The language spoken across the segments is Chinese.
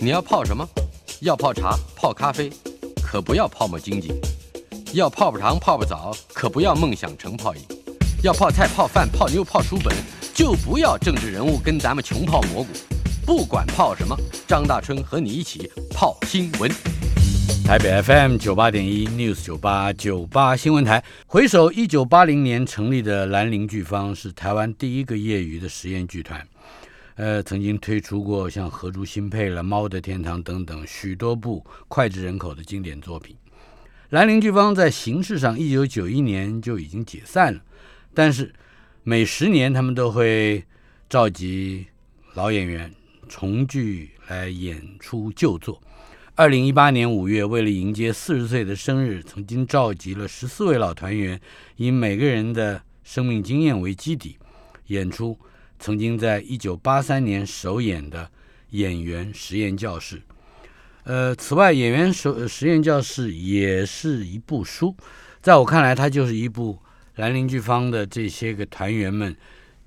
你要泡什么？要泡茶、泡咖啡，可不要泡沫经济；要泡泡糖、泡泡澡，可不要梦想成泡影；要泡菜、泡饭、泡妞、泡书本，就不要政治人物跟咱们穷泡蘑菇。不管泡什么，张大春和你一起泡新闻。台北 FM 九八点一 News 九八九八新闻台。回首一九八零年成立的兰陵剧坊，是台湾第一个业余的实验剧团。呃，曾经推出过像《荷珠新配》了，《猫的天堂》等等许多部脍炙人口的经典作品。兰陵剧坊在形式上一九九一年就已经解散了，但是每十年他们都会召集老演员重聚来演出旧作。二零一八年五月，为了迎接四十岁的生日，曾经召集了十四位老团员，以每个人的生命经验为基底，演出曾经在一九八三年首演的《演员实验教室》。呃，此外，《演员实实验教室》也是一部书，在我看来，它就是一部兰陵剧坊的这些个团员们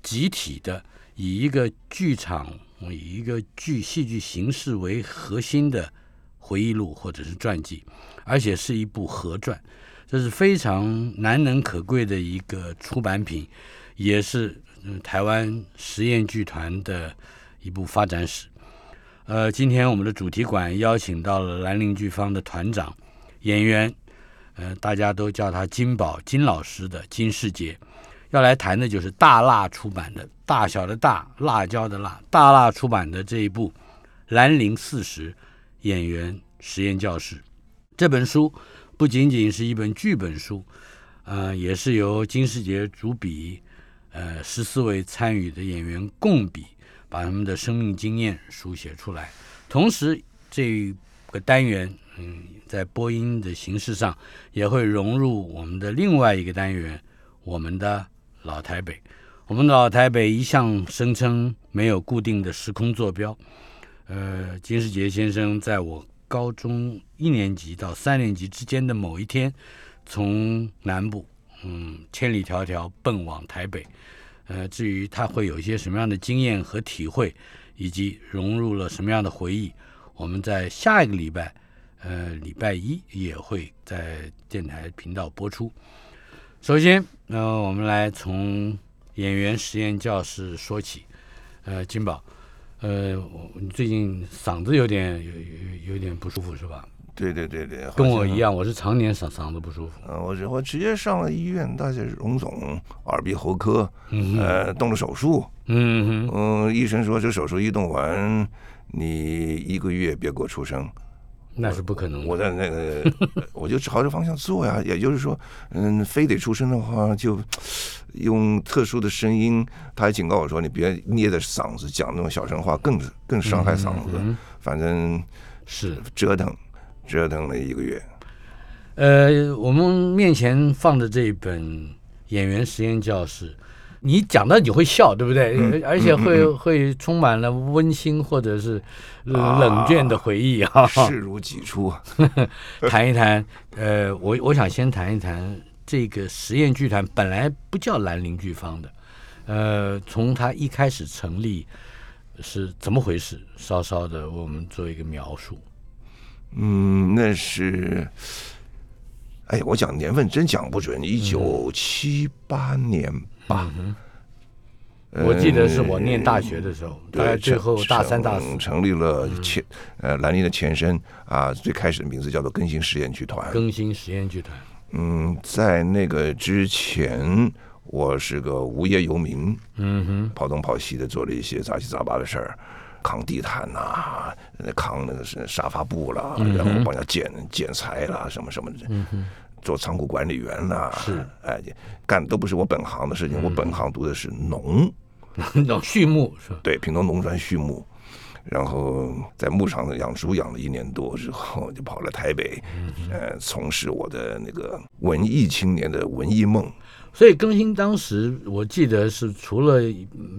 集体的，以一个剧场、以一个剧戏剧形式为核心的。回忆录或者是传记，而且是一部合传，这是非常难能可贵的一个出版品，也是台湾实验剧团的一部发展史。呃，今天我们的主题馆邀请到了兰陵剧坊的团长、演员，呃，大家都叫他金宝金老师的金世杰，要来谈的就是大辣出版的“大小的大辣椒的辣”大辣出版的这一部《兰陵四十》。演员实验教室这本书不仅仅是一本剧本书，呃，也是由金世杰主笔，呃，十四位参与的演员共笔，把他们的生命经验书写出来。同时，这个单元，嗯，在播音的形式上也会融入我们的另外一个单元——我们的老台北。我们的老台北一向声称没有固定的时空坐标。呃，金世杰先生在我高中一年级到三年级之间的某一天，从南部，嗯，千里迢迢奔往台北。呃，至于他会有一些什么样的经验和体会，以及融入了什么样的回忆，我们在下一个礼拜，呃，礼拜一也会在电台频道播出。首先，呃，我们来从演员实验教室说起。呃，金宝。呃，你最近嗓子有点有有有点不舒服是吧？对对对对，跟我一样，我是常年嗓嗓子不舒服。嗯，我我直接上了医院，大家荣总耳鼻喉科，呃，动了手术。嗯嗯，医生说这手术一动完，你一个月别给我出声。那是不可能的。我在那个，我就朝着方向做呀。也就是说，嗯，非得出声的话，就用特殊的声音。他还警告我说：“你别捏着嗓子讲那种小声话，更更伤害嗓子。”反正是折腾，折腾了一个月。呃，我们面前放的这一本演员实验教室。你讲到你会笑，对不对？而且会会充满了温馨或者是冷峻的回忆啊，视如己出。谈一谈，呃，我我想先谈一谈这个实验剧团本来不叫兰陵剧坊的，呃，从它一开始成立是怎么回事？稍稍的，我们做一个描述。嗯，那是，哎，我讲年份真讲不准，一九七八年。吧，我记得是我念大学的时候，大概最后大三、大四成立了前呃兰陵的前身啊，最开始的名字叫做更新实验剧团。更新实验剧团。嗯，在那个之前，我是个无业游民，嗯哼，跑东跑西的做了一些杂七杂八的事儿，扛地毯呐，扛那个是沙发布啦，然后帮人家剪剪裁啦，什么什么的。嗯哼。做仓库管理员呐，是哎，干的都不是我本行的事情。我本行读的是农，农畜牧是吧？对，平东农专畜牧，然后在牧场养猪养了一年多之后，就跑了台北，呃，从事我的那个文艺青年的文艺梦。所以更新当时，我记得是除了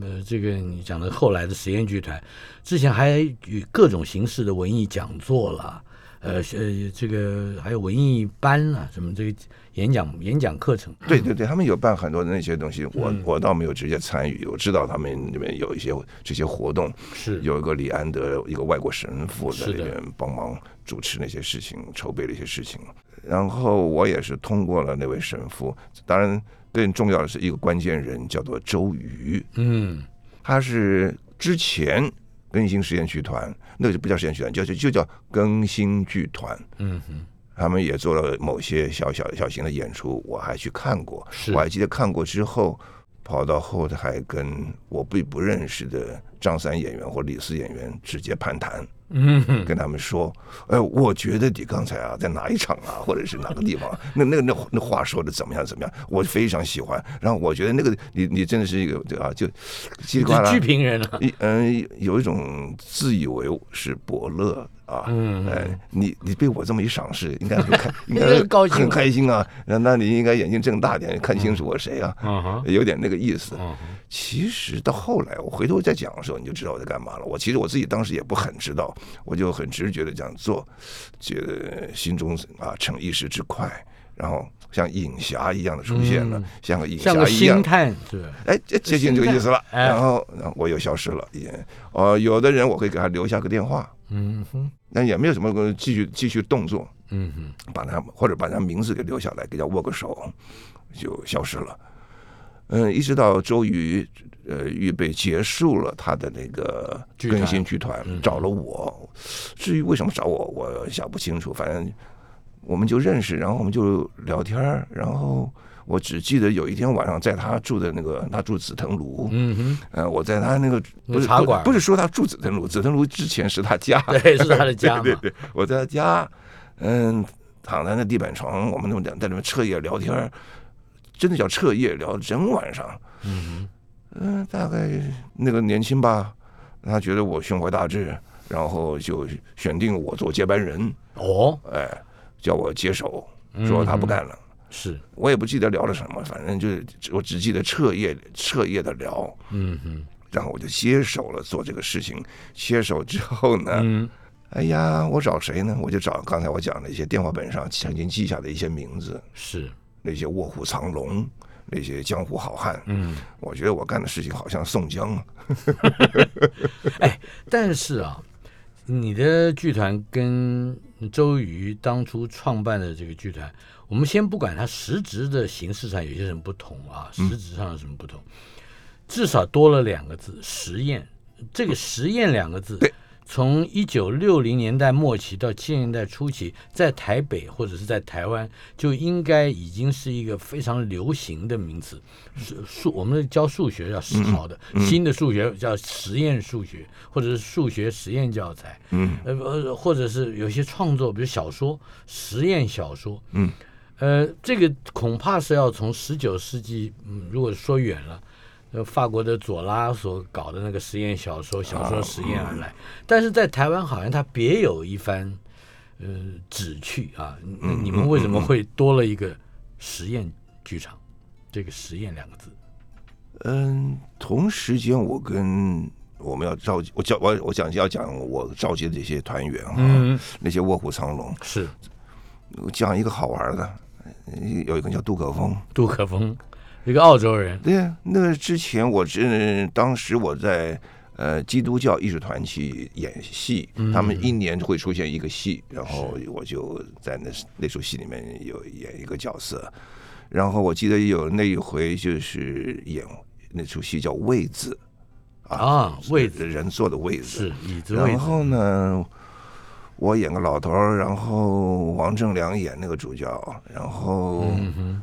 呃这个你讲的后来的实验剧团，之前还与各种形式的文艺讲座了。呃呃这个还有文艺班啊，什么这个演讲演讲课程。对对对，他们有办很多的那些东西，我我倒没有直接参与，我知道他们里面有一些这些活动，是有一个李安德一个外国神父在是的里面帮忙主持那些事情，筹备了一些事情。然后我也是通过了那位神父，当然更重要的是一个关键人叫做周瑜，嗯他是之前更新实验剧团，那个就不叫实验剧团，就就就叫更新剧团。嗯哼，他们也做了某些小小小型的演出，我还去看过。我还记得看过之后，跑到后台跟我并不认识的张三演员或李四演员直接攀谈，嗯哼，跟他们说：“哎，我觉得你刚才啊，在哪一场啊，或者是哪个地方，那那那那话说的怎么样怎么样，我非常喜欢。然后我觉得那个你你真的是一个对啊，就叽里呱啦剧评人啊。一嗯，有一种自以为是伯乐啊，嗯哎，你你被我这么一赏识，应该很开，应应该该很高兴很开心啊。那那你应该眼睛睁大点，看清楚我谁啊，嗯，有点那个意思。嗯其实到后来，我回头再讲的时候，你就知道我在干嘛了。我其实我自己当时也不很知道，我就很直觉的这样做，觉得心中啊逞一时之快，然后像影侠一样的出现了，嗯像个影侠一样星，探是？哎，接接近这个意思了。哎然后，我又消失了。也，呃，有的人我会给他留下个电话，嗯哼，那也没有什么继续继续动作，嗯哼，把他或者把他名字给留下来，给他握个手，就消失了。嗯，一直到周瑜呃预备结束了他的那个剧团更新剧团嗯，找了我。至于为什么找我，我想不清楚。反正我们就认识，然后我们就聊天儿然后我只记得有一天晚上在他住的那个，他住紫藤庐，嗯哼，呃，我在他那个不是茶馆不是不是说他住紫藤庐，紫藤庐之前是他家，对，是他的家。对对对，我在他家，嗯，躺在那地板床，我们那么在那边彻夜聊天儿，真的叫彻夜聊整晚上。嗯嗯、大概那个年轻吧，他觉得我胸怀大志，然后就选定我做接班人，哦，哎，叫我接手，说他不干了。是，我也不记得聊了什么，反正就是我只记得彻夜彻夜的聊，嗯哼，然后我就接手了做这个事情。接手之后呢，嗯哎呀，我找谁呢？我就找刚才我讲的一些电话本上曾经记下的一些名字，是，那些卧虎藏龙，那些江湖好汉。嗯，我觉得我干的事情好像宋江啊。但是啊，你的剧团跟周瑜当初创办的这个剧团，我们先不管它实质的形式上有些什么不同啊，嗯实质上有什么不同，至少多了两个字“实验”。这个“实验”两个字对，从一九六零年代末期到七零年代初期，在台北或者是在台湾，就应该已经是一个非常流行的名词。数数，我们教数学要时髦的，新的数学叫实验数学，或者是数学实验教材。嗯呃呃，或者是有些创作，比如小说、实验小说，嗯，呃，这个恐怕是要从十九世纪，嗯，如果说远了，呃，法国的左拉所搞的那个实验小说、小说实验而来，但是在台湾好像它别有一番呃旨趣啊。那你们为什么会多了一个实验剧场？这个“实验”两个字，嗯，同时间我跟我们要召集，我叫我我讲要讲我召集的这些团员啊，嗯，那些卧虎藏龙，是我讲一个好玩的，有一个叫杜可风。杜可风，一个澳洲人，对呀，那个之前我是当时我在呃基督教艺术团去演戏，他们。一年会出现一个戏，然后我就在那那出戏里面有演一个角色，然后我记得有那一回就是演那出戏叫位子啊位子人坐的位子，是椅。子位置，然后呢，我演个老头儿，然后王正良演那个主角，然后嗯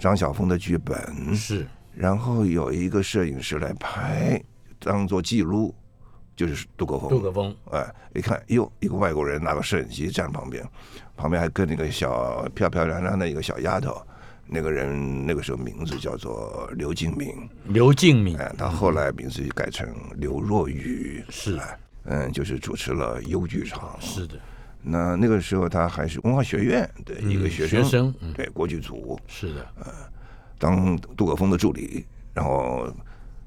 张晓峰的剧本，，是。然后有一个摄影师来拍，当做记录，就是杜可风。杜可风，哎，一看，哟，一个外国人拿个摄影机站旁边，旁边还跟那个小漂漂亮亮的一个小丫头，那个人那个时候名字叫做刘敬明，刘敬明，哎，他后来名字就改成刘若雨，是。哎，嗯，就是主持了优剧场。是的，那那个时候他还是文化学院的一个嗯学生，学生嗯对国剧组是的，呃当杜可风的助理，然后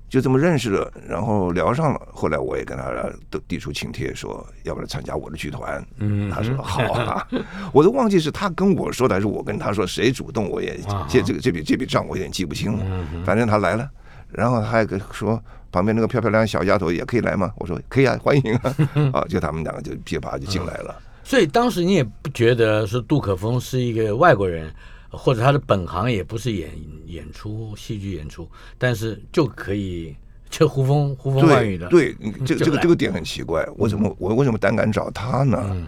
就这么认识了，然后聊上了。后来我也跟他都递出请帖，说要不要参加我的剧团。嗯，他说好啊。我都忘记是他跟我说的，还是我跟他说，谁主动我也这这个这笔这笔账我有点记不清了。反正他来了，然后他还跟说旁边那个漂漂亮亮小丫头也可以来吗？我说可以啊，欢迎啊。啊，就他们两个就噼啪就进来了。所以当时你也不觉得说杜可风是一个外国人。或者他的本行也不是演演出戏剧演出，但是就可以就呼风呼风唤雨的。对，这这个这个点很奇怪，我怎么我为什么胆敢找他呢？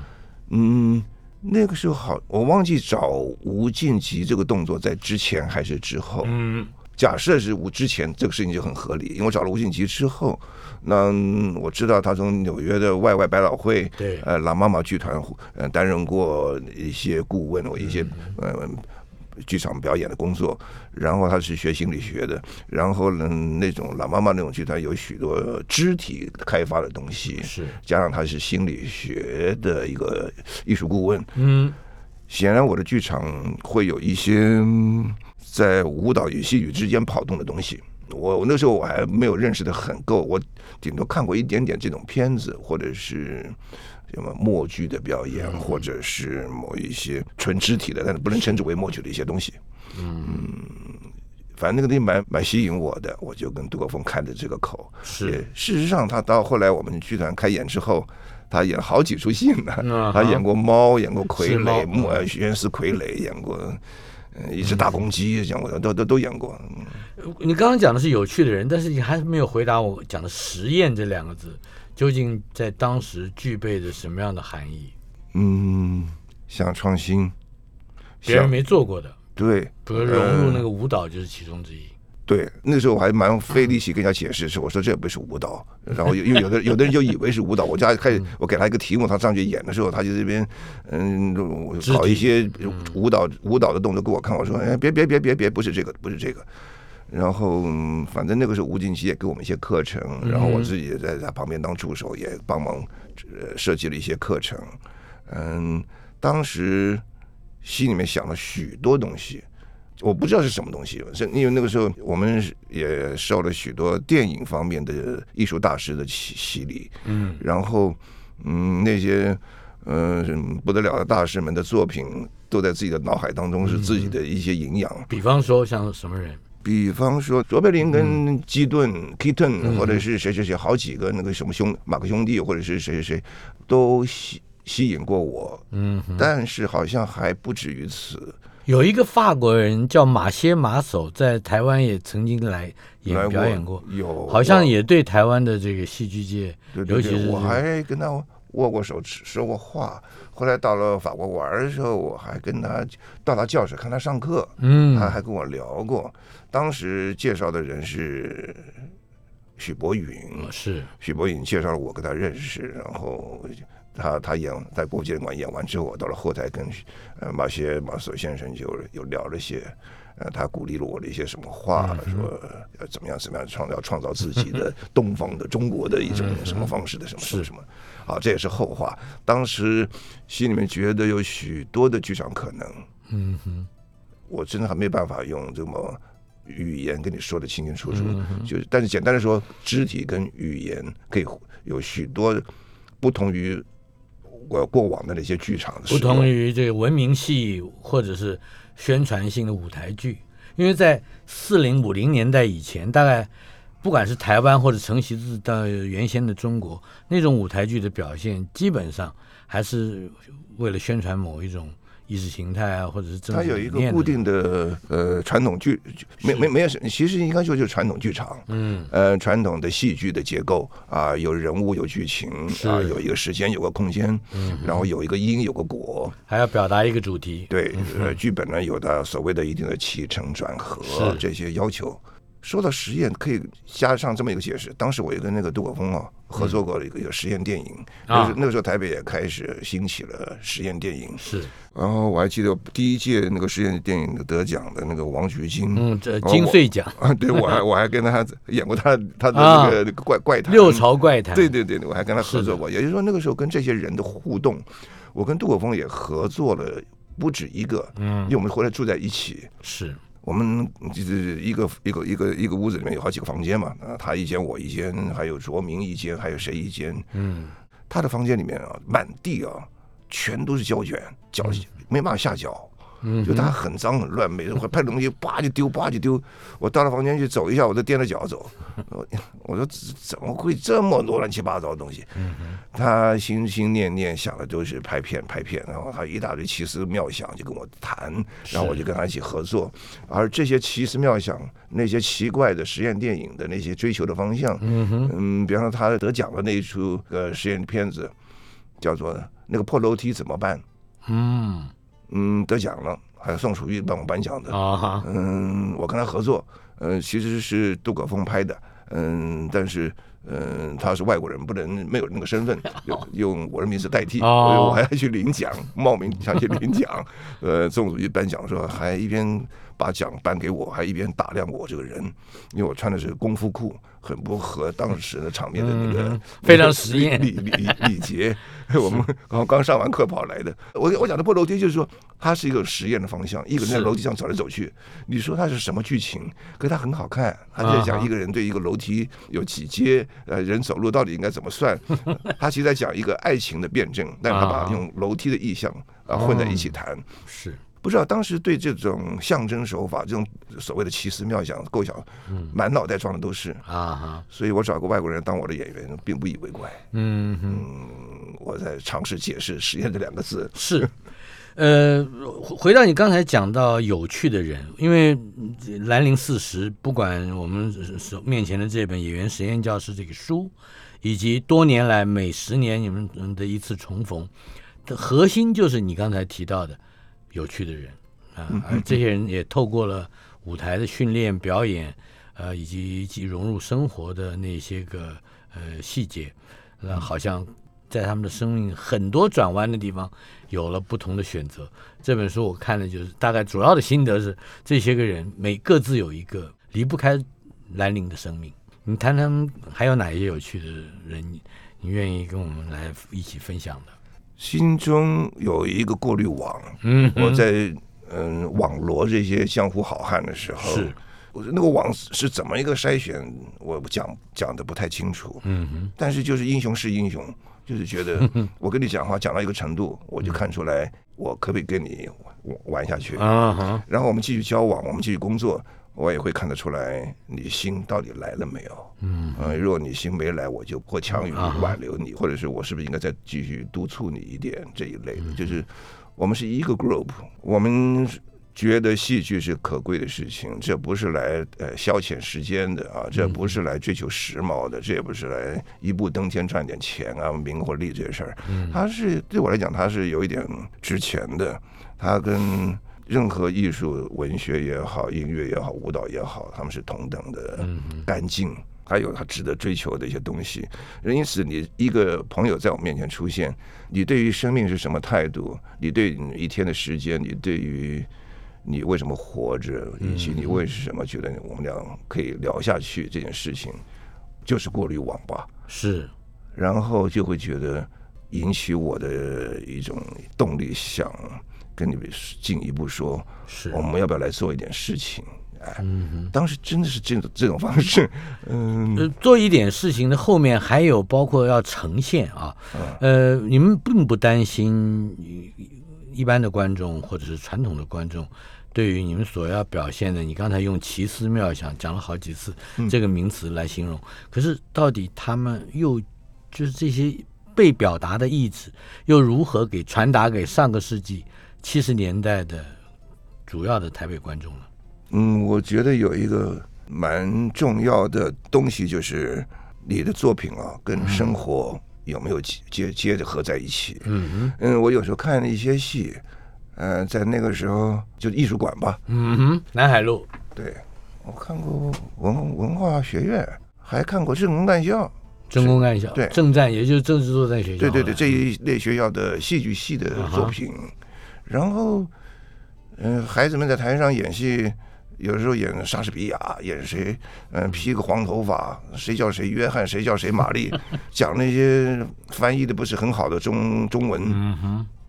嗯，那个时候好，我忘记找吴敬吉这个动作在之前还是之后。嗯，假设是我之前，这个事情就很合理，因为我找了吴敬吉之后，那我知道他从纽约的外外百老汇，对，呃，老妈妈剧团，呃，担任过一些顾问，我一些呃。剧场表演的工作，然后他是学心理学的，然后呢，那种老妈妈那种剧团有许多肢体开发的东西，是。加上他是心理学的一个艺术顾问，嗯，显然我的剧场会有一些在舞蹈与戏剧之间跑动的东西。我我那时候我还没有认识的很够，我顶多看过一点点这种片子，或者是。什么默剧的表演，或者是某一些纯肢体的，但是不能称之为默剧的一些东西。嗯，反正那个东西蛮蛮吸引我的，我就跟杜国风开的这个口。是，事实上，他到后来我们剧团开演之后，他演了好几出戏呢。他演过猫，演过傀儡，木原始傀儡，演过一只大公鸡，讲过都都都演过。你刚刚讲的是有趣的人，但是你还是没有回答我讲的实验这两个字。究竟在当时具备着什么样的含义？嗯，想创新，别人没做过的，对，比如融入那个舞蹈就是其中之一。对，那时候我还蛮费力气跟人家解释，是我说这也不是舞蹈。然后因为有的有的人就以为是舞蹈，我家开始我给他一个题目，他上去演的时候，他就这边嗯搞一些舞蹈舞蹈的动作给我看，我说哎别别别别别，不是这个不是这个。然后，反正那个时候吴敬奇也给我们一些课程，然后我自己也在他旁边当助手，也帮忙设计了一些课程。嗯，当时心里面想了许多东西，我不知道是什么东西，是因为那个时候我们也受了许多电影方面的艺术大师的洗洗礼。嗯，然后嗯那些嗯不得了的大师们的作品都在自己的脑海当中是自己的一些营养。比方说像什么人？比方说，卓别林跟基顿 （Keaton） 或者是谁谁谁，好几个那个什么兄马克兄弟，或者是谁谁谁，都吸吸引过我。嗯，但是好像还不止于此。有一个法国人叫马歇马首，在台湾也曾经来演表演过，有好像也对台湾的这个戏剧界，尤其是我还跟他握过手，说过话。后来到了法国玩的时候，我还跟他到他教室看他上课，嗯，他还跟我聊过。当时介绍的人是许博允，是许博允介绍了我跟他认识，然后他他演在国际馆演完之后，我到了后台跟呃马歇马索先生就有聊了些，呃，他鼓励了我的一些什么话，说要怎么样怎么样创造创造自己的 东方的中国的一种什么方式的什么什么什么。好，这也是后话。当时心里面觉得有许多的剧场可能，嗯哼，我真的还没办法用这么语言跟你说的清清楚楚。就但是简单的说，肢体跟语言可以有许多不同于我过往的那些剧场，不同于这个文明戏或者是宣传性的舞台剧，因为在四零五零年代以前，大概。不管是台湾或者承袭自到原先的中国，那种舞台剧的表现，基本上还是为了宣传某一种意识形态啊，或者是它有一个固定的呃传统剧，没没没有什，其实应该说就是传统剧场，嗯，呃，传统的戏剧的结构啊，有人物有剧情啊，有一个时间有个空间，嗯，然后有一个因有个果，还要表达一个主题，对，呃，剧本呢有的所谓的一定的起承转合这些要求。说到实验，可以加上这么一个解释。当时我也跟那个杜可风啊合作过一个一个实验电影，那那个时候台北也开始兴起了实验电影。是，然后我还记得第一届那个实验电影得奖的那个王菊金，嗯，这金穗奖啊，对我还 我还跟他演过他他的那个那个怪怪谈六朝怪谈，对对对，我还跟他合作过。也就是说，那个时候跟这些人的互动，我跟杜可风也合作了不止一个，嗯，因为我们后来住在一起。是。我们就是一个一个一个一个屋子里面有好几个房间嘛，啊，他一间我一间，还有卓明一间，还有谁一间？嗯，他的房间里面啊，满地啊，全都是胶卷，脚没办法下脚。就他很脏很乱，每次会拍东西，叭就丢，叭就丢。我到了房间去走一下，我都踮着脚走。我我说怎么会这么多乱七八糟的东西？他心心念念想的都是拍片拍片，然后他一大堆奇思妙想就跟我谈，然后我就跟他一起合作。而这些奇思妙想，那些奇怪的实验电影的那些追求的方向，嗯，比方说他得奖的那一出呃实验片子，叫做那个破楼梯怎么办？嗯。嗯，得奖了，还有宋楚瑜帮我颁奖的。啊嗯，我跟他合作，嗯，其实是杜可风拍的，嗯，但是嗯，他是外国人，不能没有那个身份，用用我的名字代替，所以我还要去领奖，冒名想去领奖。呃，宋楚瑜颁奖的时候，还一边把奖颁给我，还一边打量我这个人，因为我穿的是功夫裤。很不合当时的场面的那个非常实验礼礼礼节。我们刚刚上完课跑来的。我我讲的破楼梯就是说，它是一个实验的方向，一个人在楼梯上走来走去。你说它是什么剧情？可它很好看。他在讲一个人对一个楼梯有几阶，呃，人走路到底应该怎么算？他其实在讲一个爱情的辩证，但他把用楼梯的意象啊混在一起谈。是。不知道当时对这种象征手法，这种所谓的奇思妙想构想，满脑袋装的都是啊哈，所以我找个外国人当我的演员，并不以为怪。嗯嗯，我在尝试解释“实验”这两个字。是，呃，回到你刚才讲到有趣的人，因为兰陵四十，不管我们手面前的这本《演员实验教室》这个书，以及多年来每十年你们的一次重逢，的核心就是你刚才提到的。有趣的人啊，而这些人也透过了舞台的训练、表演，呃，以及及融入生活的那些个呃细节，那好像在他们的生命很多转弯的地方有了不同的选择。这本书我看的就是大概主要的心得是，这些个人每各自有一个离不开兰陵的生命。你谈谈还有哪些有趣的人，你愿意跟我们来一起分享的？心中有一个过滤网，嗯，我在嗯网罗这些江湖好汉的时候，是，我那个网是怎么一个筛选，我讲讲的不太清楚，嗯哼，但是就是英雄是英雄，就是觉得 我跟你讲话讲到一个程度，我就看出来我可不可以跟你玩下去。啊，然后我们继续交往，我们继续工作。我也会看得出来，你心到底来了没有？嗯，呃，如果你心没来，我就或强于挽留你，或者是我是不是应该再继续督促你一点这一类的。就是我们是一个 group，我们觉得戏剧是可贵的事情，这不是来呃消遣时间的啊，这不是来追求时髦的，这也不是来一步登天赚点钱啊名或利这些事儿。嗯，它是对我来讲，它是有一点值钱的，它跟。任何艺术、文学也好，音乐也好，舞蹈也好，他们是同等的干净，还有他值得追求的一些东西。因此，你一个朋友在我面前出现，你对于生命是什么态度？你对一天的时间，你对于你为什么活着，以及你为什么觉得我们俩可以聊下去这件事情，就是过滤网吧。是，然后就会觉得引起我的一种动力，想。跟你们进一步说，是我们要不要来做一点事情？哎，当时真的是这种这种方式，嗯，做一点事情的后面还有包括要呈现啊，呃，你们并不担心一般的观众或者是传统的观众对于你们所要表现的，你刚才用奇思妙想讲了好几次这个名词来形容，可是到底他们又就是这些被表达的意志又如何给传达给上个世纪？七十年代的主要的台北观众了。嗯，我觉得有一个蛮重要的东西，就是你的作品啊，跟生活有没有接接着合在一起。嗯嗯。嗯，我有时候看一些戏，呃，在那个时候就艺术馆吧。嗯哼，南海路。对，我看过文文化学院，还看过政工干校。政工干校。对，政战也就是政治作战学校。对对对，这一类学校的戏剧系的作品。然后，嗯，孩子们在台上演戏，有时候演莎士比亚，演谁，嗯，披个黄头发，谁叫谁约翰，谁叫谁玛丽，讲那些翻译的不是很好的中中文，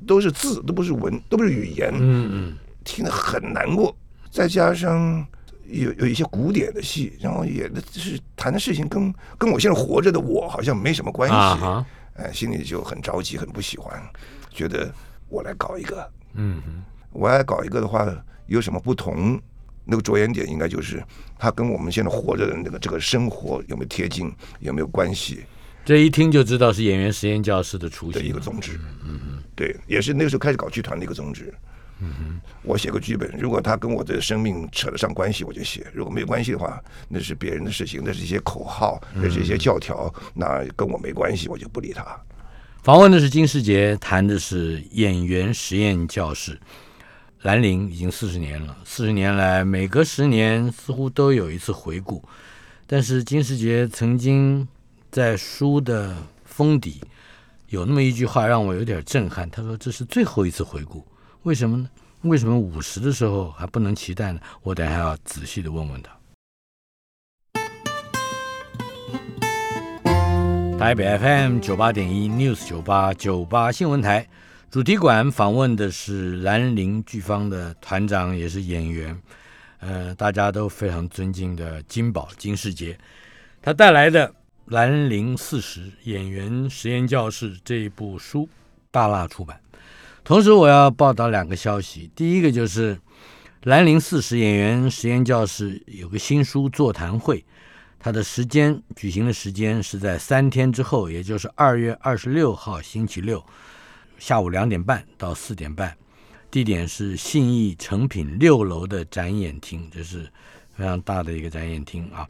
都是字，都不是文，都不是语言，嗯嗯，听得很难过。再加上有有一些古典的戏，然后演的是谈的事情跟跟我现在活着的我好像没什么关系，哎，心里就很着急，很不喜欢，觉得我来搞一个，嗯哼，我来搞一个的话有什么不同？那个着眼点应该就是它跟我们现在活着的那个这个生活有没有贴近，有没有关系这一听就知道是演员实验教室的雏的一个宗旨。嗯嗯，对，也是那个时候开始搞剧团的一个宗旨。嗯哼，我写个剧本，如果它跟我的生命扯得上关系，我就写；如果没有关系的话，那是别人的事情，那是一些口号，那是一些教条，那跟我没关系，我就不理他。访问的是金世杰，谈的是演员实验教室。兰陵已经四十年了，四十年来每隔十年似乎都有一次回顾，但是金世杰曾经在书的封底有那么一句话让我有点震撼，他说这是最后一次回顾，为什么呢？为什么五十的时候还不能期待呢？我等下要仔细的问问他。台北 FM 九八点一 News 九八九八新闻台主题馆访问的是兰陵剧坊的团长，也是演员，呃，大家都非常尊敬的金宝金世杰，他带来的《兰陵四十演员实验教室》这一部书，大辣出版。同时，我要报道两个消息，第一个就是兰陵四十演员实验教室有个新书座谈会。它的时间举行的时间是在三天之后，也就是二月二十六号星期六下午两点半到四点半，地点是信义诚品六楼的展演厅，这是非常大的一个展演厅啊，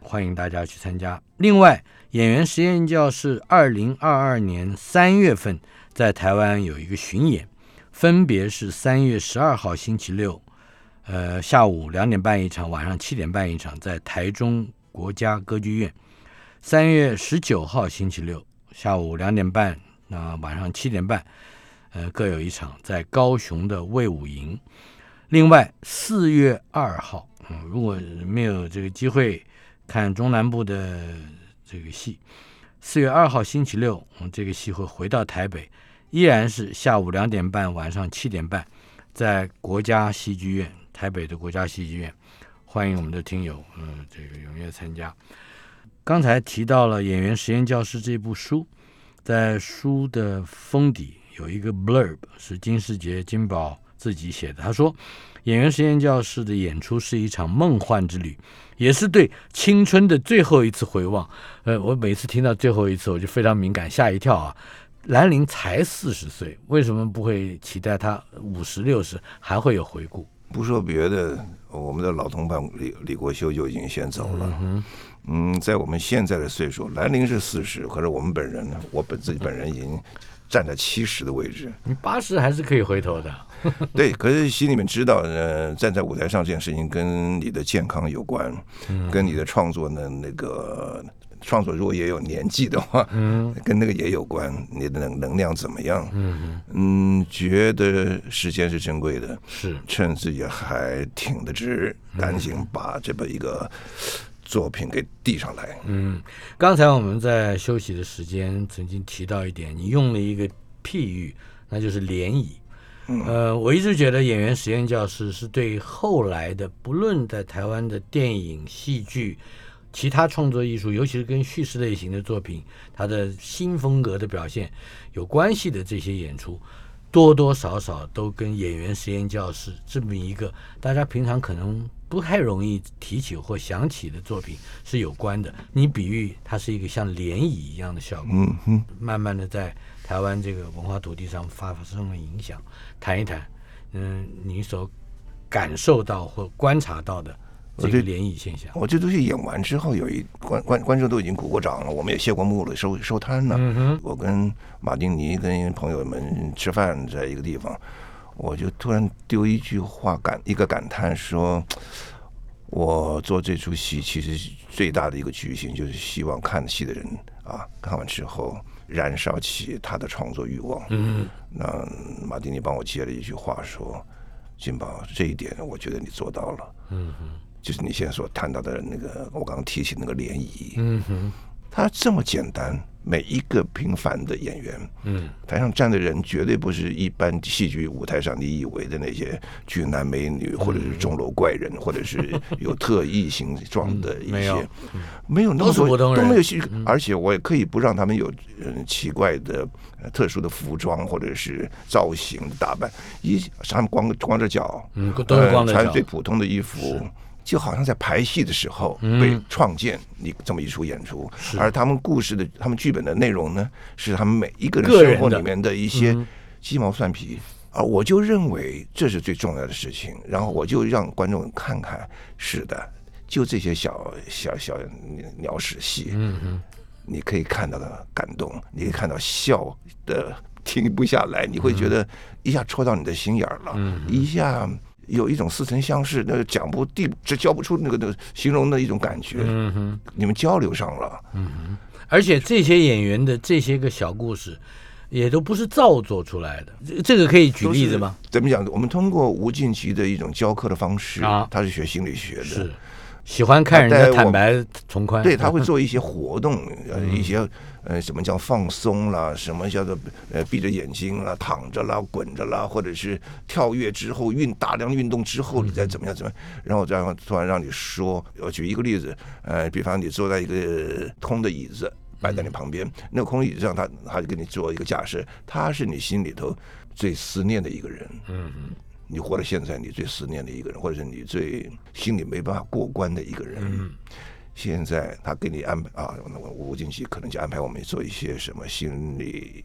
欢迎大家去参加。另外，演员实验教室二零二二年三月份在台湾有一个巡演，分别是三月十二号星期六，呃下午两点半一场，晚上七点半一场，在台中。国家歌剧院，三月十九号星期六下午两点半，那晚上七点半，呃，各有一场在高雄的魏武营。另外，四月二号，嗯，如果没有这个机会看中南部的这个戏，四月二号星期六，我嗯，这个戏会回到台北，依然是下午两点半，晚上七点半，在国家戏剧院，台北的国家戏剧院。欢迎我们的听友，嗯，这个踊跃参加。刚才提到了《演员实验教室》这部书，在书的封底有一个 blurb，是金世杰金宝自己写的。他说，《演员实验教室》的演出是一场梦幻之旅，也是对青春的最后一次回望。呃，我每次听到最后一次，我就非常敏感，吓一跳啊！兰陵才四十岁，为什么不会期待他五十六十还会有回顾？不说别的，我们的老同伴李李国修就已经先走了。嗯，在我们现在的岁数，兰陵是四十，可是我们本人呢，我本自己本人已经站在七十的位置。你八十还是可以回头的。对，可是心里面知道，呃，站在舞台上这件事情跟你的健康有关，跟你的创作呢那个。创作如果也有年纪的话，嗯，跟那个也有关，你的能能量怎么样？嗯嗯，觉得时间是珍贵的，是趁自己还挺得直，赶紧把这么一个作品给递上来。嗯，刚才我们在休息的时间曾经提到一点，你用了一个譬喻，那就是涟漪。呃，我一直觉得演员实验教室是对后来的，不论在台湾的电影、戏剧。其他创作艺术，尤其是跟叙事类型的作品，它的新风格的表现有关系的这些演出，多多少少都跟演员实验教室这么一个大家平常可能不太容易提起或想起的作品是有关的。你比喻它是一个像涟漪一样的效果，慢慢的在台湾这个文化土地上发生了影响。谈一谈，嗯，你所感受到或观察到的。这个涟漪现象，我这东西演完之后，有一观观观众都已经鼓过掌了，我们也谢过幕了，收收摊了。我跟马丁尼跟朋友们吃饭，在一个地方，我就突然丢一句话感一个感叹，说我做这出戏，其实最大的一个决心，就是希望看戏的人啊，看完之后燃烧起他的创作欲望。嗯，那马丁尼帮我接了一句话说：“金宝，这一点我觉得你做到了。”嗯哼。就是你现在所谈到的那个，我刚刚提起那个涟漪，嗯哼，它这么简单，每一个平凡的演员，嗯，台上站的人绝对不是一般戏剧舞台上你以为的那些俊男美女，或者是钟楼怪人，或者是 有特异形状的一些嗯没有，那么多都没有戏剧，而且我也可以不让他们有嗯奇怪的、呃特殊的服装或者是造型打扮，一他们光光着脚，嗯都是光着脚。穿最普通的衣服。就好像在排戏的时候嗯。被创建你这么一出演出，而他们故事的、他们剧本的内容呢，是他们每一个人生活里面的一些嗯。鸡毛蒜皮。而我就认为这是最重要的事情，然后我就让观众看看，是的，就这些小小小鸟屎戏，你可以看到的感动，你可以看到笑的停不下来，你会觉得一下戳到你的心眼儿了，一下有一种似曾相识，那个讲不地这教不出那个那个形容的一种感觉，嗯哼。你们交流上了，嗯哼而且这些演员的这些个小故事，也都不是造作出来的。这这个可以举例子吗？怎么讲？我们通过吴敬琪的一种教课的方式，啊他是学心理学的，是，喜欢看人家坦白从宽。对，他会做一些活动，呃，一些呃，什么叫放松啦，什么叫做呃闭着眼睛啦、躺着啦、滚着啦，或者是跳跃之后运大量运动之后，你再怎么样怎么样，然后这样突然让你说，我举一个例子，呃，比方你坐在一个空的椅子。摆在你旁边，那个空椅子上，他他就给你做一个假设，他是你心里头最思念的一个人。嗯嗯你活到现在，你最思念的一个人，或者是你最心里没办法过关的一个人。嗯现在他给你安排啊，那我吴京奇可能就安排我们做一些什么心理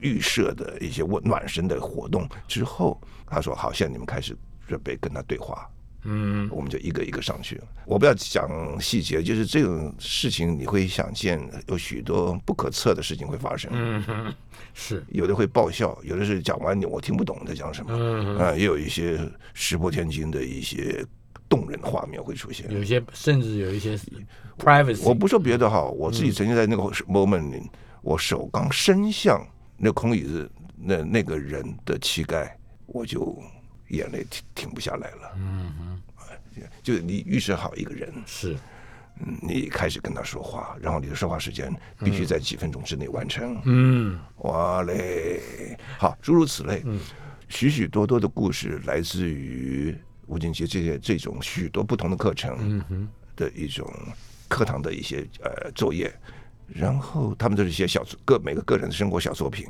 预设的一些温暖身的活动。之后他说好，现在你们开始准备跟他对话。嗯我们就一个一个上去。我不要讲细节，就是这种事情你会想见有许多不可测的事情会发生。嗯哼，是。有的会爆笑，有的是讲完你我听不懂在讲什么，嗯啊、也有一些石破天惊的一些动人的画面会出现。有些甚至有一些 privacy。我不说别的哈，我自己曾经在那个 moment 里，我手刚伸向那空椅子那那个人的膝盖，我就眼泪停停不下来了。嗯哼，就是你预设好一个人，是。嗯你开始跟他说话，然后你的说话时间必须在几分钟之内完成。嗯。哇嘞，好，诸如此类，许许多多的故事来自于吴敬杰这些这种许多不同的课程的一种课堂的一些呃作业，然后他们都是一些小作个每个个人的生活小作品，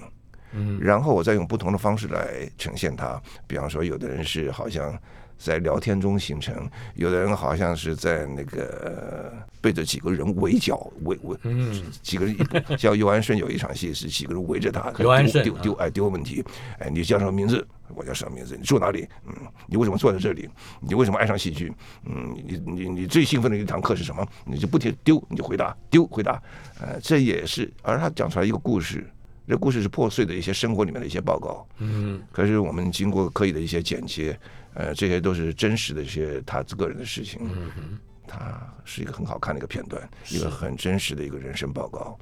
嗯。然后我再用不同的方式来呈现它。比方说，有的人是好像在聊天中形成，有的人好像是在那个呃被着几个人围剿围围，嗯几个人一像尤安顺有一场戏是几个人围着他，尤安顺丢丢丢哎丢问题，哎你叫什么名字？我叫什么名字？你住哪里？嗯，你为什么坐在这里？你为什么爱上戏剧？嗯，你你你最兴奋的一堂课是什么？你就不停丢，你就回答丢回答，呃，这也是，而他讲出来一个故事，这故事是破碎的一些生活里面的一些报告，嗯可是我们经过刻意的一些剪切，呃，这些都是真实的一些他个人的事情。嗯他是一个很好看的一个片段，一个很真实的一个人生报告。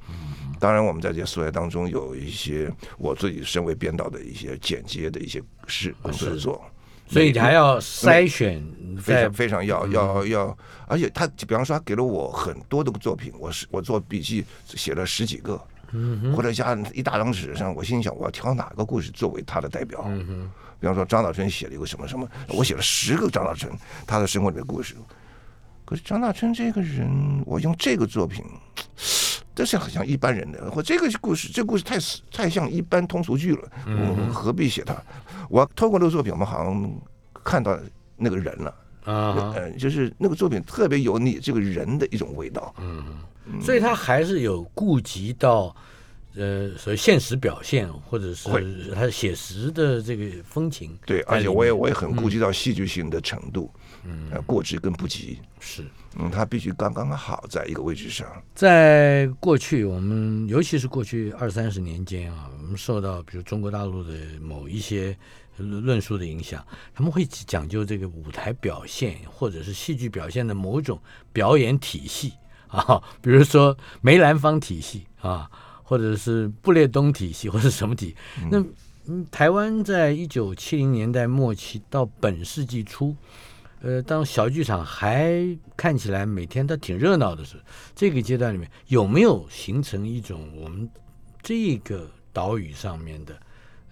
当然，我们在这些素材当中有一些我自己身为编导的一些剪接的一些事工作做，所以你还要筛选非常非常要要要，而且他比方说他给了我很多的作品，我是我做笔记写了十几个，或者加一大张纸上，我心想我要挑哪个故事作为他的代表。比方说张大春写了一个什么什么，我写了十个张大春他的生活里的故事。可是张大春这个人，我用这个作品，这是很像一般人的，或这个故事，这个故事太死太像一般通俗剧了，我何必写他？我透过这个作品，我们好像看到那个人了。啊就是那个作品特别有你这个人的一种味道。嗯所以他还是有顾及到呃所谓现实表现，或者是会他写实的这个风情。对，而且我也我也很顾及到戏剧性的程度，嗯，呃，过之跟不及，是。嗯，他必须刚刚好在一个位置上。在过去，我们尤其是过去二三十年间啊，我们受到比如中国大陆的某一些论述的影响，他们会讲究这个舞台表现或者是戏剧表现的某种表演体系啊，比如说梅兰芳体系啊，或者是布列东体系或者什么体。那嗯，台湾在一九七零年代末期到本世纪初。呃，当小剧场还看起来每天都挺热闹的时候，这个阶段里面有没有形成一种我们这个岛屿上面的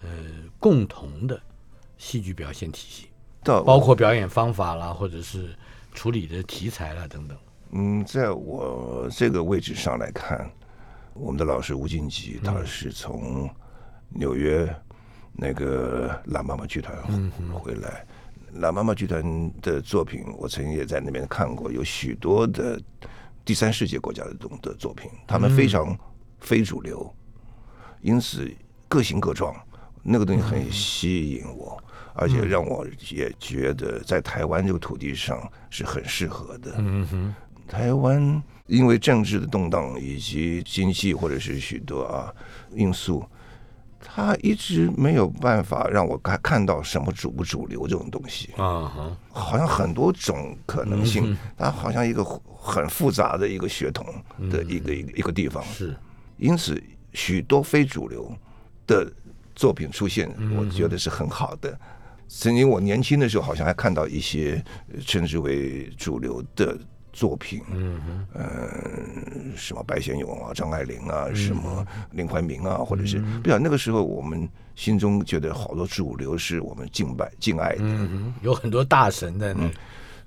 呃共同的戏剧表现体系，到包括表演方法啦，或者是处理的题材啦等等。嗯，在我这个位置上来看，我们的老师吴敬吉，他是从纽约那个蓝妈妈剧团回来。蓝妈妈剧团的作品，我曾经也在那边看过，有许多的第三世界国家的东的作品，他们非常非主流，因此各形各状，那个东西很吸引我，而且让我也觉得在台湾这个土地上是很适合的。嗯哼，台湾因为政治的动荡以及经济或者是许多啊因素，它一直没有办法让我看看到什么主不主流这种东西。啊哈，好像很多种可能性，它好像一个很复杂的一个血统的一个一个一个地方。是，因此许多非主流的作品出现，我觉得是很好的。曾经我年轻的时候，好像还看到一些呃称之为主流的作品，嗯哼，呃，什么白先勇啊、张爱玲啊，什么嗯林怀民啊，或者是不晓得那个时候我们心中觉得好多主流是我们敬拜敬爱的，嗯，有很多大神在那里。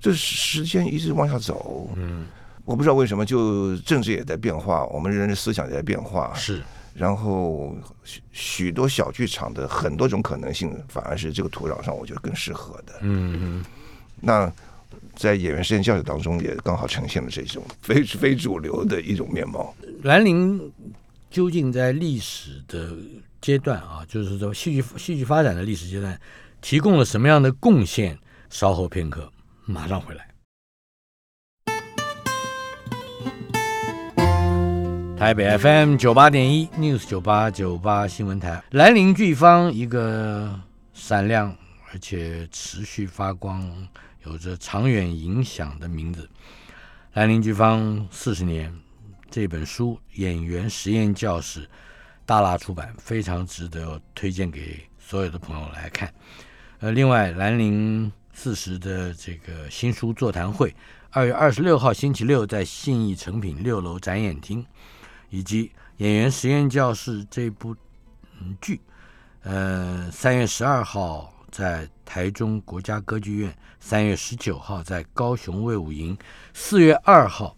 这时间一直往下走，嗯，我不知道为什么，就政治也在变化，我们人的思想也在变化，是，然后许许多小剧场的很多种可能性，反而是这个土壤上我觉得更适合的。嗯那在演员实验教育当中，也刚好呈现了这种非非主流的一种面貌。兰陵究竟在历史的阶段啊，就是说戏剧戏剧发展的历史阶段，提供了什么样的贡献？稍后片刻，马上回来。台北 FM 九八点一 News 九八九八新闻台，兰陵剧方一个闪亮而且持续发光、有着长远影响的名字。兰陵剧方四十年这本书，演员实验教室大拉出版，非常值得推荐给所有的朋友来看。呃，另外兰陵四十的这个新书座谈会，二月二十六号星期六在信义诚品六楼展演厅，以及演员实验教室这部嗯剧，呃，三月十二号在台中国家歌剧院，三月十九号在高雄卫武营，四月二号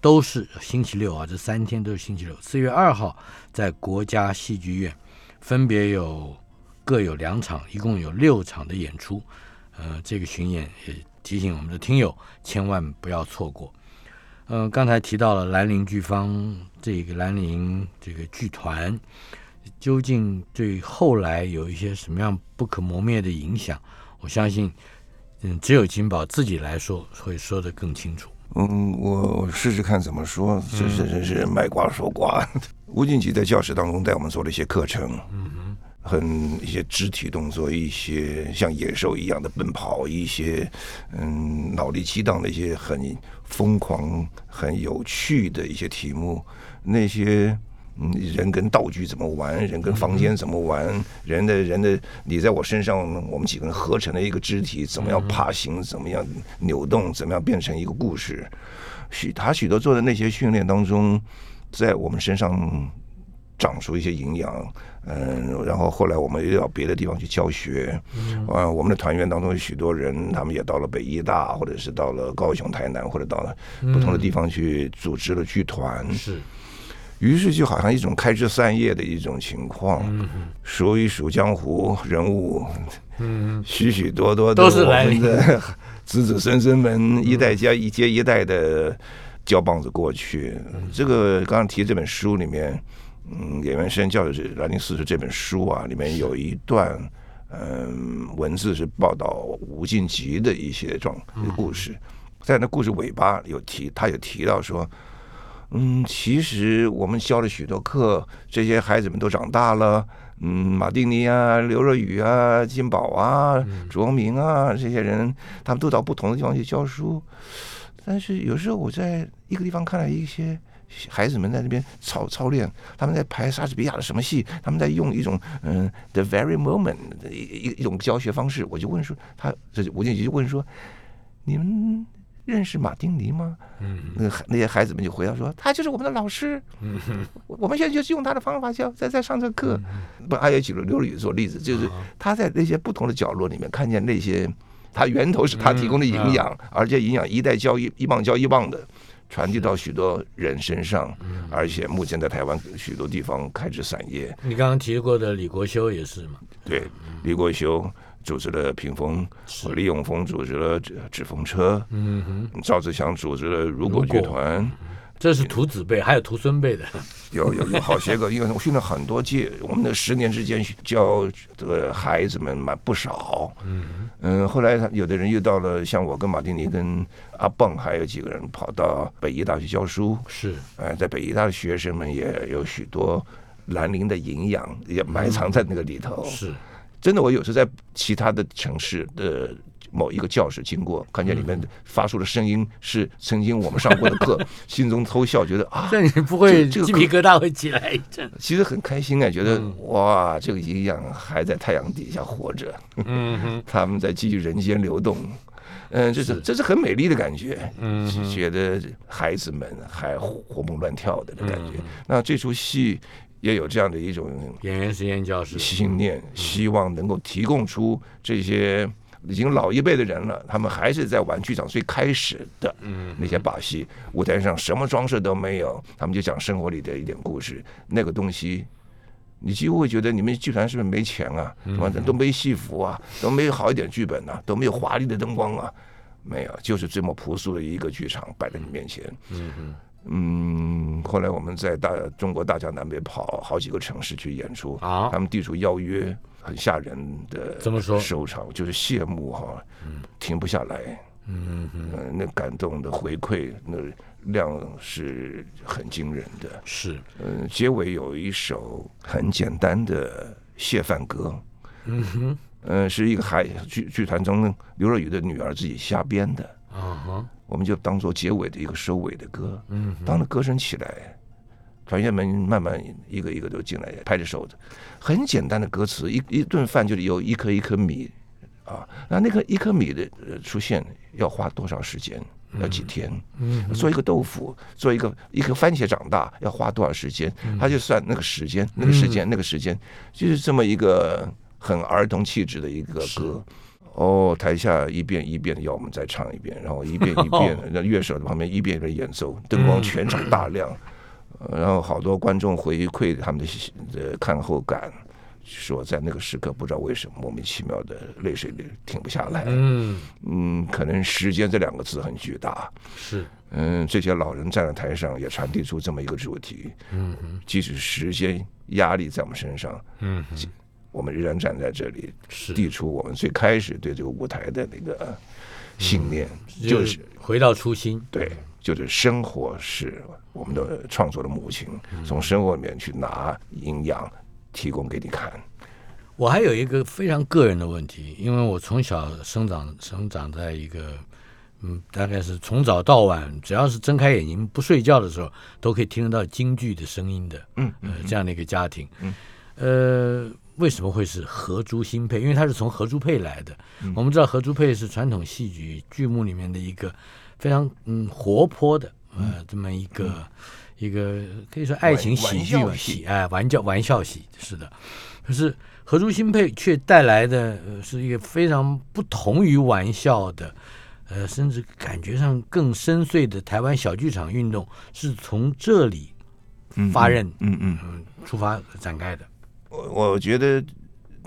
都是星期六啊，这三天都是星期六。四月二号在国家戏剧院，分别有各有两场，一共有六场的演出。呃，这个巡演也提醒我们的听友千万不要错过。嗯、刚才提到了兰陵剧坊这个兰陵这个剧团，究竟对后来有一些什么样不可磨灭的影响？我相信，嗯，只有金宝自己来说会说得更清楚。嗯，我我试试看怎么说，这是真是卖瓜说瓜。吴敬吉在教室当中带我们做了一些课程，嗯哼，很一些肢体动作，一些像野兽一样的奔跑，一些嗯脑力激荡的一些很疯狂、很有趣的一些题目，那些。嗯，人跟道具怎么玩？人跟房间怎么玩？人的人的你在我身上，我们几个人合成的一个肢体，怎么样爬行？怎么样扭动？怎么样变成一个故事？许他许多做的那些训练当中，在我们身上长出一些营养。嗯，然后后来我们又到别的地方去教学。啊，我们的团员当中有许多人，他们也到了北医大，或者是到了高雄、台南，或者到了不同的地方去组织了剧团。是，于是就好像一种开枝散叶的一种情况，数一数江湖人物，嗯，许许多多的都是我来临们的 子子孙孙们一代加一接一代的交棒子过去。这个刚刚提这本书里面，嗯，演员实验教育是兰陵四十这本书啊，里面有一段。嗯，文字是报道吴敬吉的一些状故事，在那故事尾巴有提，他有提到说，嗯，其实我们教了许多课，这些孩子们都长大了。嗯，马丁尼啊、刘若雨啊、金宝啊、卓明啊，这些人，他们都到不同的地方去教书。但是有时候我在一个地方看到一些孩子们在那边操操练，他们在排莎士比亚的什么戏，他们在用一种嗯 the very moment 的一一一种教学方式。我就问说，他这吴敬吉就问说，你们认识马丁尼吗？嗯那那些孩子们就回答说，他就是我们的老师。嗯我我们现在就是用他的方法教，在在上这课。不，他也举了刘宇做例子，就是他在那些不同的角落里面看见那些，他源头是他提供的营养，而且营养一代交一一棒交一棒的。传递到许多人身上，而且目前在台湾许多地方开枝散叶。你刚刚提过的李国修也是嘛？对，李国修组织了屏风，李永峰组织了纸纸风车，嗯哼，赵志强组织了如果剧团，这是徒子辈，还有徒孙辈的。有有有好些个，因为我训练很多届，我们的十年之间教这个孩子们蛮不少。嗯嗯，后来有的人又到了，像我跟马丁尼跟阿蹦，还有几个人跑到北医大去教书。是，哎，在北医大的学生们也有许多兰陵的营养也埋藏在那个里头。是，真的，我有时在其他的城市的。某一个教室经过，看见里面发出的声音是曾经我们上过的课，心中偷笑，觉得啊，这你不会这个鸡皮疙瘩会起来一阵。其实很开心啊，觉得哇，这个营养还在太阳底下活着，嗯哼，他们在继续人间流动，嗯，这是这是很美丽的感觉，嗯哼。觉得孩子们还活蹦乱跳的的感觉。嗯。那这出戏也有这样的一种演员实验教室，信念，希望能够提供出这些已经老一辈的人了，他们还是在玩剧场最开始的那些把戏，舞台上什么装饰都没有，他们就讲生活里的一点故事，那个东西。你几乎会觉得你们剧团是不是没钱啊？什么都没戏服啊，都没有好一点剧本啊，都没有华丽的灯光啊，没有，就是这么朴素的一个剧场摆在你面前。嗯，后来我们在大中国大江南北跑好几个城市去演出，啊他们递出邀约，很吓人的。怎么说收场就是谢幕哈，停不下来。嗯哼，呃，那感动的回馈，那量是很惊人的。是，嗯，结尾有一首很简单的谢饭歌，嗯哼，嗯，是一个孩剧剧团中刘若雨的女儿自己瞎编的，啊哈，我们就当做结尾的一个收尾的歌。嗯当那歌声起来，团员们慢慢一个一个都进来，拍着手的，很简单的歌词，一一顿饭就有一颗一颗米啊，那那个一颗米的呃出现要花多少时间？要几天？嗯做一个豆腐，做一个一颗番茄长大要花多少时间？他就算那个时间，那个时间，那个时间，就是这么一个很儿童气质的一个歌。哦，台下一遍一遍的要我们再唱一遍，然后一遍一遍的，那乐手在旁边一遍一遍演奏，灯光全场大亮，呃然后好多观众回馈他们的呃看后感，说在那个时刻不知道为什么莫名其妙的泪水停不下来。嗯，嗯，可能时间这两个字很巨大。是，嗯，这些老人站在台上也传递出这么一个主题。嗯哼，即使时间压力在我们身上，嗯，我们仍然站在这里，是，递出我们最开始对这个舞台的那个信念，嗯就是回到初心。对，就是生活是我们的创作的母亲，嗯从生活里面去拿营养提供给你看。我还有一个非常个人的问题，因为我从小生长生长在一个，嗯，大概是从早到晚，只要是睁开眼睛不睡觉的时候，都可以听得到京剧的声音的，嗯呃，这样的一个家庭，嗯，呃，为什么会是合珠新配？因为它是从合珠配来的。我们知道合珠配是传统戏剧剧目里面的一个非常嗯活泼的，呃，这么一个、一个可以说爱情喜剧喜哎玩笑玩笑戏是的。可是何珠新配却带来的、呃、是一个非常不同于玩笑的，呃，甚至感觉上更深邃的台湾小剧场运动，是从这里发轫、嗯嗯，嗯出发展开的。我我觉得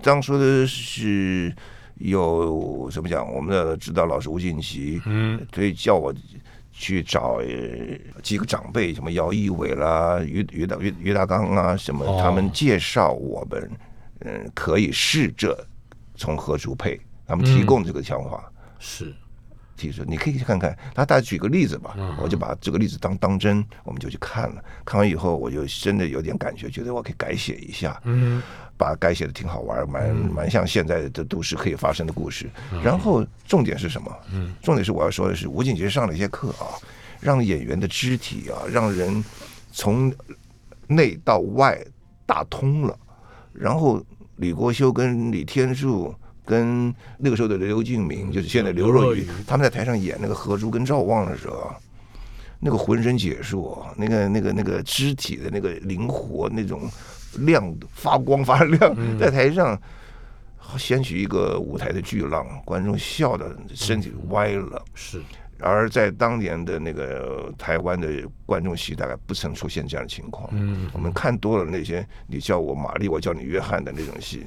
张说的是有怎么讲，我们的指导老师吴敬琪，嗯，所以叫我去找呃几个长辈，什么姚一伟啦、于于大于于大刚啊，什么哦。他们介绍我们，嗯，可以试着从何处配，他们提供这个想法。是，提出你可以去看看，他大家举个例子吧，我就把这个例子当当真，我们就去看了。看完以后，我就真的有点感觉，觉得我可以改写一下，嗯把该写的挺好玩，蛮蛮像现在的都市可以发生的故事。然后重点是什么？重点是我要说的是，吴景杰上了一些课啊，让演员的肢体啊，让人从内到外打通了。然后李国修跟李天柱跟那个时候的刘敬明，就是现在刘若瑀，他们在台上演那个何珠跟赵望的时候，那个浑身解数，那个那个那个肢体的那个灵活，那种亮发光发亮，在台上掀起一个舞台的巨浪，观众笑的身体歪了。是。而在当年的那个台湾的观众席，大概不曾出现这样的情况。嗯，我们看多了那些你叫我玛丽，我叫你约翰的那种戏，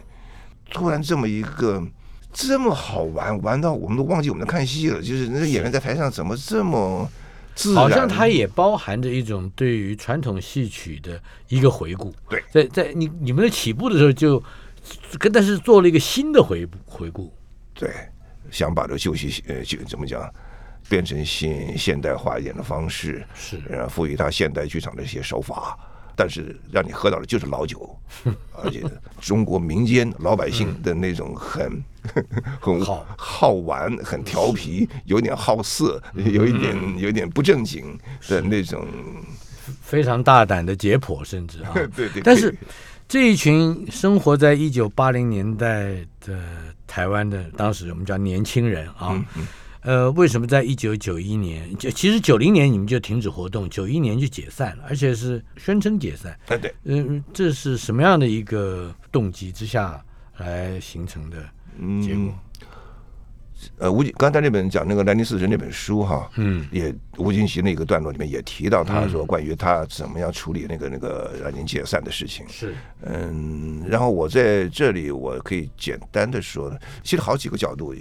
突然这么一个这么好玩，玩到我们都忘记我们在看戏了。就是那个演员在台上怎么这么？好像它也包含着一种对于传统戏曲的一个回顾。对，在在你你们的起步的时候就跟但是做了一个新的回回顾。对，想把这个旧戏呃就怎么讲？变成现现代化一点的方式，是，然后赋予它现代剧场的一些手法，但是让你喝到的就是老酒，而且中国民间老百姓的那种很 很好。好玩、很调皮、有点好色、有一点有点不正经的那种，非常大胆的解剖，甚至啊，对对。但是这一群生活在一九八零年代的台湾的，当时我们叫年轻人啊。呃，为什么在一九九一年？就其实九零年你们就停止活动，九一年就解散了，而且是宣称解散。哎，对，嗯，这是什么样的一个动机之下来形成的结果？呃，吴刚才那本讲那个《兰陵四十》那本书哈，嗯，也吴金奇那个段落里面也提到，他说关于他怎么样处理那个那个兰陵解散的事情。是，嗯，然后我在这里我可以简单的说，其实好几个角度。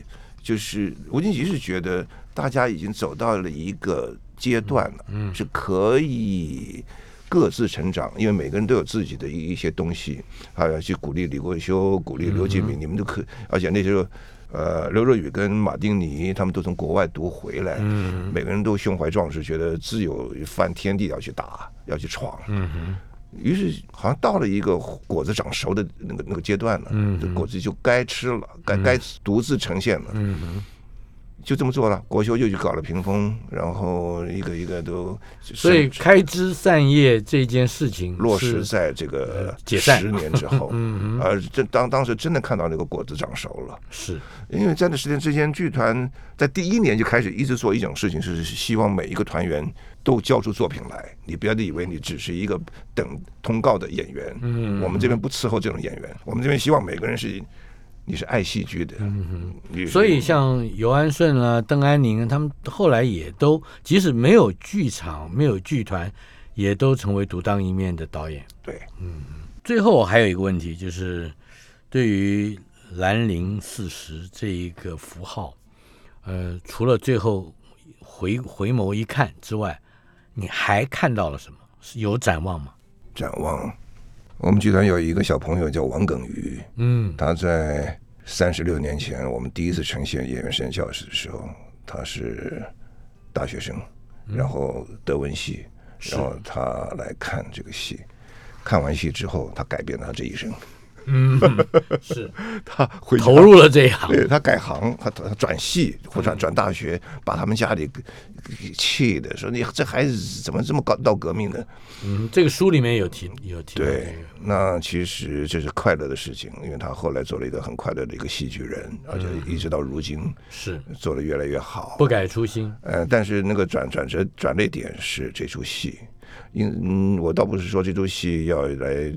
就是吴金奇是觉得大家已经走到了一个阶段了，嗯，是可以各自成长，因为每个人都有自己的一一些东西，还要去鼓励李国修，鼓励刘敬明，你们都可，而且那时候，呃，刘若雨跟马丁尼他们都从国外读回来，嗯，每个人都胸怀壮志，觉得自有一番天地要去打，要去闯，嗯哼。于是，好像到了一个果子长熟的那个那个阶段了，这果子就该吃了，该该独自呈现了。就这么做了，国修又去搞了屏风，然后一个一个都，所以开枝散叶这件事情落实在这个解散。十年之后，嗯而这当当时真的看到那个果子长熟了，是。因为在那十年之间，剧团在第一年就开始一直做一种事情，是希望每一个团员都交出作品来，你不要以为你只是一个等通告的演员，嗯，我们这边不伺候这种演员，我们这边希望每个人是。你是爱戏剧的，嗯所以像尤安顺啊、邓安宁他们后来也都，即使没有剧场、没有剧团，也都成为独当一面的导演。对，嗯。最后还有一个问题，就是对于兰陵四十这一个符号，呃，除了最后回回眸一看之外，你还看到了什么？是有展望吗？展望。我们剧团有一个小朋友叫王耿瑜，嗯，他在三十六年前我们第一次呈现演员实验教室的时候，他是大学生，然后德文系，然后他来看这个戏，看完戏之后，他改变了他这一生。嗯，是他投入了这一行，对他改行，他他转系或转转大学，把他们家里气的说：“你这孩子怎么这么搞闹革命的？”嗯，这个书里面有提有提。对，那其实这是快乐的事情，因为他后来做了一个很快乐的一个戏剧人，而且一直到如今是做的越来越好，不改初心。呃，但是那个转转折转捩点是这出戏。因嗯，我倒不是说这出戏要来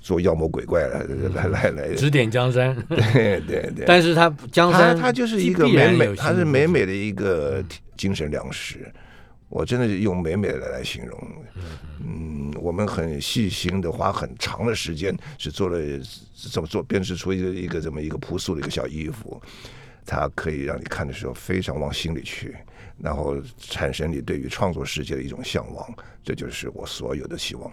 做妖魔鬼怪来来来来指点江山，对对对。但是他江山，他就是一个美美，他是美美的一个精神粮食。我真的是用美美的来形容。嗯，我们很细心的花很长的时间，是做了怎么做编织出一个一个这么一个朴素的一个小衣服，它可以让你看的时候非常往心里去。然后产生你对于创作世界的一种向往，这就是我所有的希望。